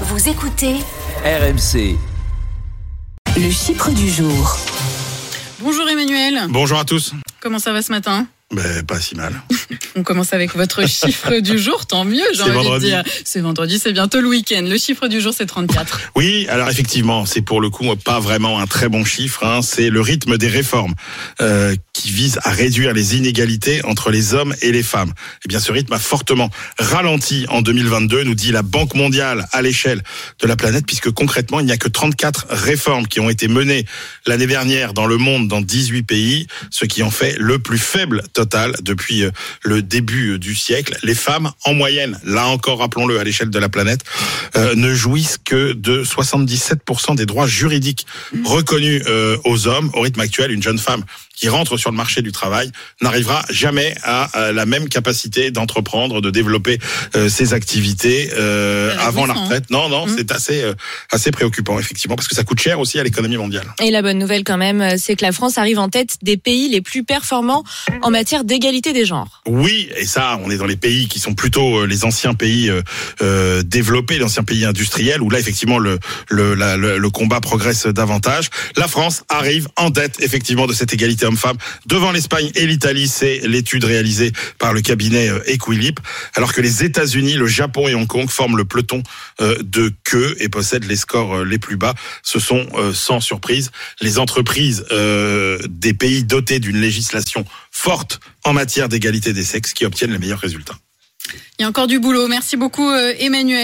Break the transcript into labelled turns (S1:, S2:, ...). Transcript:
S1: Vous écoutez
S2: RMC.
S1: le chiffre du jour.
S3: Bonjour Emmanuel,
S4: Bonjour à tous.
S3: comment ça va ce matin?
S4: Ben, pas si mal.
S3: On commence avec votre chiffre du jour, tant mieux, j'ai
S4: C'est
S3: envie
S4: vendredi.
S3: de dire. C'est vendredi, c'est bientôt le week-end. Le chiffre du jour, c'est 34.
S4: Oui, alors effectivement, c'est pour le coup pas vraiment un très bon chiffre. hein. C'est le rythme des réformes euh, qui vise à réduire les inégalités entre les hommes et les femmes. Eh bien, ce rythme a fortement ralenti en 2022, nous dit la Banque mondiale à l'échelle de la planète, puisque concrètement, il n'y a que 34 réformes qui ont été menées l'année dernière dans le monde, dans 18 pays, ce qui en fait le plus faible total depuis euh, le début euh, du siècle. Les femmes, en moyenne, là encore, rappelons-le, à l'échelle de la planète, euh, ne jouissent que de 77% des droits juridiques reconnus aux hommes. Au rythme actuel, une jeune femme qui rentre sur le marché du travail n'arrivera jamais à euh, la même capacité d'entreprendre, de développer euh, ses activités euh, avant la retraite. Non, non,
S3: Mm.
S4: c'est assez euh, assez préoccupant effectivement parce que ça coûte cher aussi à l'économie mondiale.
S5: Et la bonne nouvelle quand même, c'est que la France arrive en tête des pays les plus performants en matière d'égalité des genres.
S4: Oui, et ça, on est dans les pays qui sont plutôt les anciens pays développés, les anciens pays industriels, où là, effectivement, le, le, la- le, le combat progresse davantage. La France arrive en tête, effectivement, de cette égalité devant l'Espagne et l'Italie. C'est l'étude réalisée par le cabinet euh, Equilib, alors que les États-Unis, le Japon et Hong Kong forment le peloton euh, de queue et possèdent les scores euh, les plus bas. Ce sont, sans surprise, les entreprises des pays dotés d'une législation forte en matière d'égalité des sexes qui obtiennent les meilleurs résultats.
S3: Il y a encore du boulot. Merci beaucoup Emmanuel.